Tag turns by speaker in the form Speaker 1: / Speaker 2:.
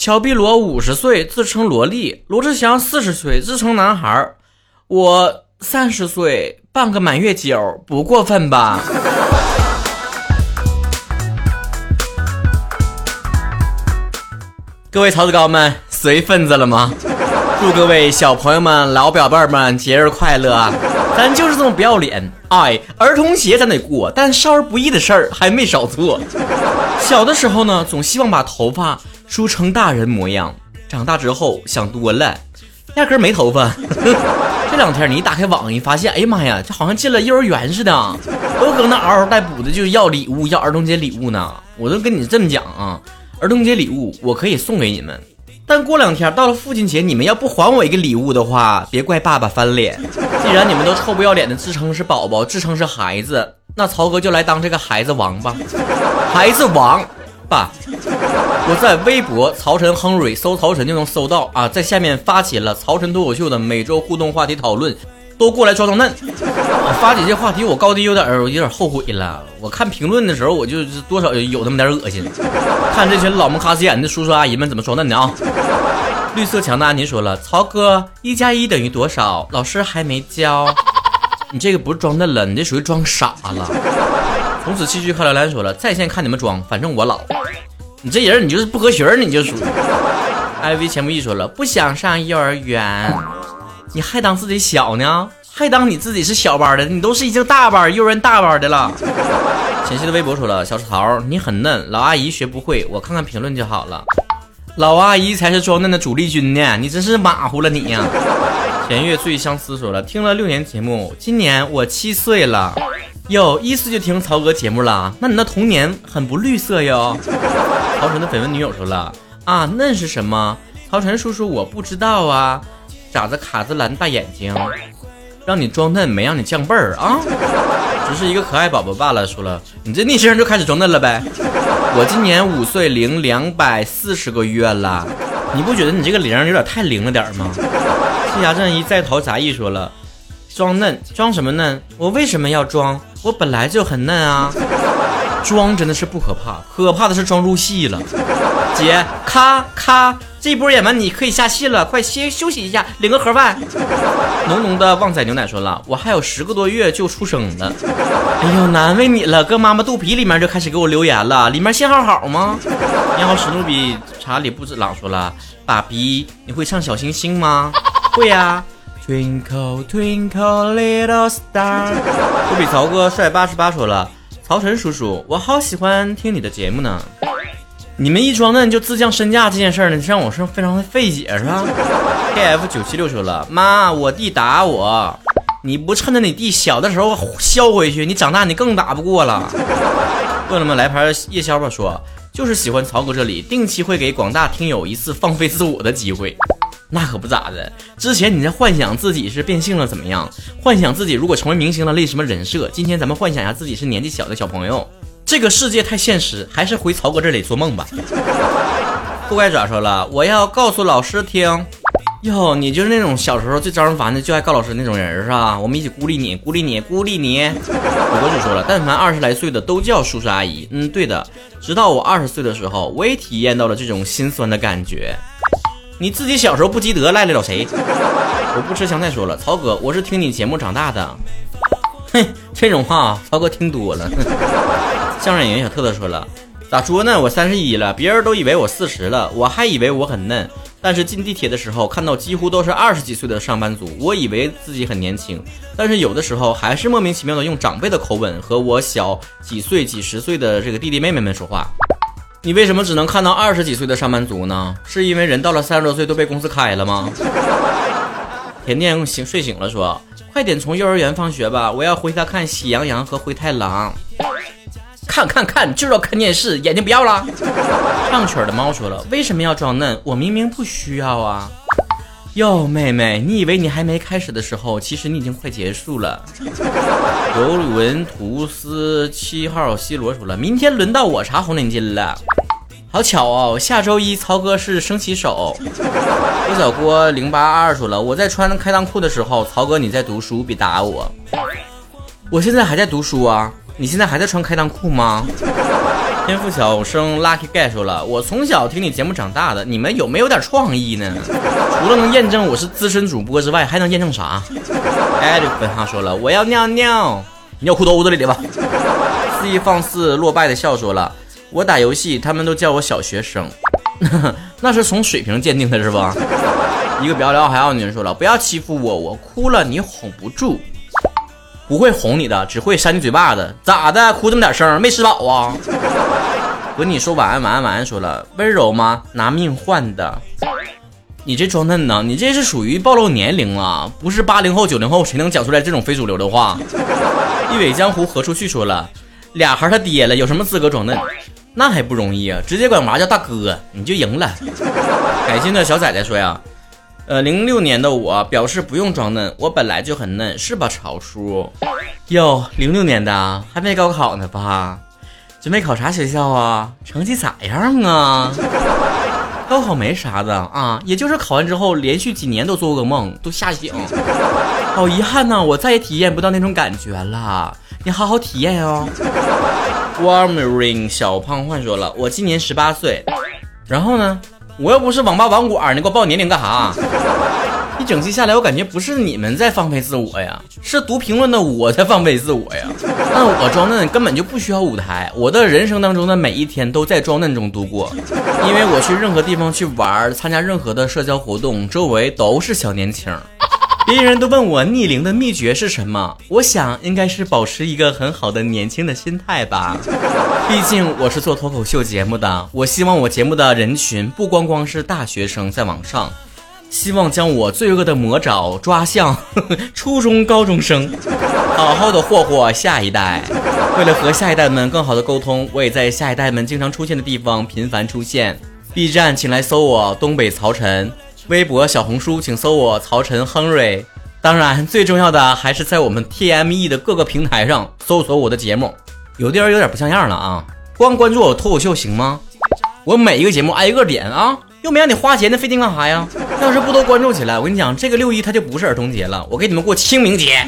Speaker 1: 乔碧罗五十岁，自称萝莉；罗志祥四十岁，自称男孩我三十岁，半个满月酒，不过分吧？各位曹子高们，随份子了吗？祝各位小朋友们、老表辈们节日快乐！咱就是这么不要脸，哎，儿童节咱得过，但少儿不宜的事儿还没少做。小的时候呢，总希望把头发。梳成大人模样，长大之后想多了，压根没头发。这两天你一打开网，一发现，哎呀妈呀，这好像进了幼儿园似的，都搁那嗷嗷待哺的，就要礼物，要儿童节礼物呢。我都跟你这么讲啊，儿童节礼物我可以送给你们，但过两天到了父亲节，你们要不还我一个礼物的话，别怪爸爸翻脸。既然你们都臭不要脸的自称是宝宝，自称是孩子，那曹哥就来当这个孩子王吧，孩子王。爸，我在微博曹晨亨瑞搜曹晨就能搜到啊，在下面发起了曹晨脱口秀的每周互动话题讨论，都过来装装嫩。发起这话题我高低有点有点后悔了。我看评论的时候，我就是多少有那么点恶心。看这群老木卡斯眼的叔叔阿姨们怎么装嫩的啊？绿色强大，您说了，曹哥一加一等于多少？老师还没教。你这个不是装嫩了，你这属于装傻了。从此继续看刘兰说了，在线看你们装，反正我老。你这人，你就是不合群你就属于。艾薇钱不易说了，不想上幼儿园，你还当自己小呢？还当你自己是小班的？你都是已经大班幼儿园大班的了。浅汐的微博说了，小曹你很嫩，老阿姨学不会，我看看评论就好了。老阿姨才是装嫩的主力军呢，你真是马虎了你呀。田月最相思说了，听了六年节目，今年我七岁了。哟，一岁就听曹哥节目了，那你那童年很不绿色哟。曹晨的绯闻女友说了啊，嫩是什么？曹晨叔叔我不知道啊，长着卡姿兰大眼睛，让你装嫩没让你降辈儿啊？只是一个可爱宝宝罢了。说了，你这逆生就开始装嫩了呗？我今年五岁零两百四十个月了，你不觉得你这个零有点太零了点吗？赤霞正一在逃杂役说了。装嫩装什么嫩？我为什么要装？我本来就很嫩啊！装真的是不可怕，可怕的是装入戏了。姐，咔咔，这波演完你可以下戏了，快歇休息一下，领个盒饭。浓浓的旺仔牛奶说了，我还有十个多月就出生了。哎呦，难为你了，搁妈妈肚皮里面就开始给我留言了，里面信号好吗？你好，史努比查理布子朗说了，爸比，你会唱小星星吗？会呀。Twinkle twinkle little star，我比曹哥帅八十八。说了，曹晨叔叔，我好喜欢听你的节目呢。你们一装嫩就自降身价这件事儿呢，让我是非常的费解，是吧？KF 九七六说了，妈，我弟打我，你不趁着你弟小的时候削回去，你长大你更打不过了。饿了么来盘夜宵吧，说就是喜欢曹哥这里，定期会给广大听友一次放飞自我的机会。那可不咋的，之前你在幻想自己是变性了怎么样？幻想自己如果成为明星了立什么人设？今天咱们幻想一下自己是年纪小的小朋友，这个世界太现实，还是回曹哥这里做梦吧。不该咋说了？我要告诉老师听。哟，你就是那种小时候最招人烦的，就爱告老师那种人是吧？我们一起孤立你，孤立你，孤立你。我哥就说了，但凡二十来岁的都叫叔叔阿姨。嗯，对的。直到我二十岁的时候，我也体验到了这种心酸的感觉。你自己小时候不积德，赖得了谁？我不吃香菜说了，曹哥，我是听你节目长大的。哼，这种话曹哥听多了。相声演员小特特说了，咋说呢？我三十一了，别人都以为我四十了，我还以为我很嫩。但是进地铁的时候看到几乎都是二十几岁的上班族，我以为自己很年轻。但是有的时候还是莫名其妙的用长辈的口吻和我小几岁、几十岁的这个弟弟妹妹们说话。你为什么只能看到二十几岁的上班族呢？是因为人到了三十多岁都被公司开了吗？甜甜醒睡醒了，说：“快点从幼儿园放学吧，我要回家看《喜羊羊和灰太狼》。”看看看，就要看电视，眼睛不要了。唱曲儿的猫说了：“为什么要装嫩？我明明不需要啊。”哟，妹妹，你以为你还没开始的时候，其实你已经快结束了。尤文图斯七号西罗说了，明天轮到我查红领巾了。好巧哦，下周一曹哥是升旗手。郭小郭零八二说了，我在穿开裆裤的时候，曹哥你在读书，别打我。我现在还在读书啊，你现在还在穿开裆裤吗？天赋小生 Lucky Guy 说了，我从小听你节目长大的，你们有没有点创意呢？除了能验证我是资深主播之外，还能验证啥？艾利本哈说了，我要尿尿，尿裤兜子里的吧。肆意放肆落败的笑说了，我打游戏，他们都叫我小学生，那是从水平鉴定的是吧？一个聊聊还要女人说了，不要欺负我，我哭了你哄不住。不会哄你的，只会扇你嘴巴子。咋的？哭这么点声，没吃饱啊？和你说晚安，晚安，晚安。说了温柔吗？拿命换的。你这装嫩呢？你这是属于暴露年龄了。不是八零后、九零后，谁能讲出来这种非主流的话？一尾江湖何处去？说了俩孩他爹了，有什么资格装嫩？那还不容易啊？直接管娃叫大哥，你就赢了。海信的小崽崽说呀。呃，零六年的我表示不用装嫩，我本来就很嫩，是吧，潮叔？哟，零六年的还没高考呢吧？准备考啥学校啊？成绩咋样啊？高考没啥的啊，也就是考完之后连续几年都做噩梦，都吓醒。好遗憾呐，我再也体验不到那种感觉了。你好好体验哦。Warming 小胖幻说了，我今年十八岁，然后呢？我又不是网吧网管，你给我报年龄干啥？一整期下来，我感觉不是你们在放飞自我呀，是读评论的我在放飞自我呀。那我装嫩根本就不需要舞台，我的人生当中的每一天都在装嫩中度过，因为我去任何地方去玩，参加任何的社交活动，周围都是小年轻。别人都问我逆龄的秘诀是什么，我想应该是保持一个很好的年轻的心态吧。毕竟我是做脱口秀节目的，我希望我节目的人群不光光是大学生在网上，希望将我罪恶的魔爪抓向 初中高中生，好好的霍霍下一代。为了和下一代们更好的沟通，我也在下一代们经常出现的地方频繁出现。B 站请来搜我东北曹晨。微博、小红书，请搜我曹晨亨瑞。当然，最重要的还是在我们 TME 的各个平台上搜索我的节目。有的人有点不像样了啊！光关注我脱口秀行吗？我每一个节目挨个点啊，又没让你花钱，那费劲干啥呀？要是不都关注起来，我跟你讲，这个六一它就不是儿童节了，我给你们过清明节。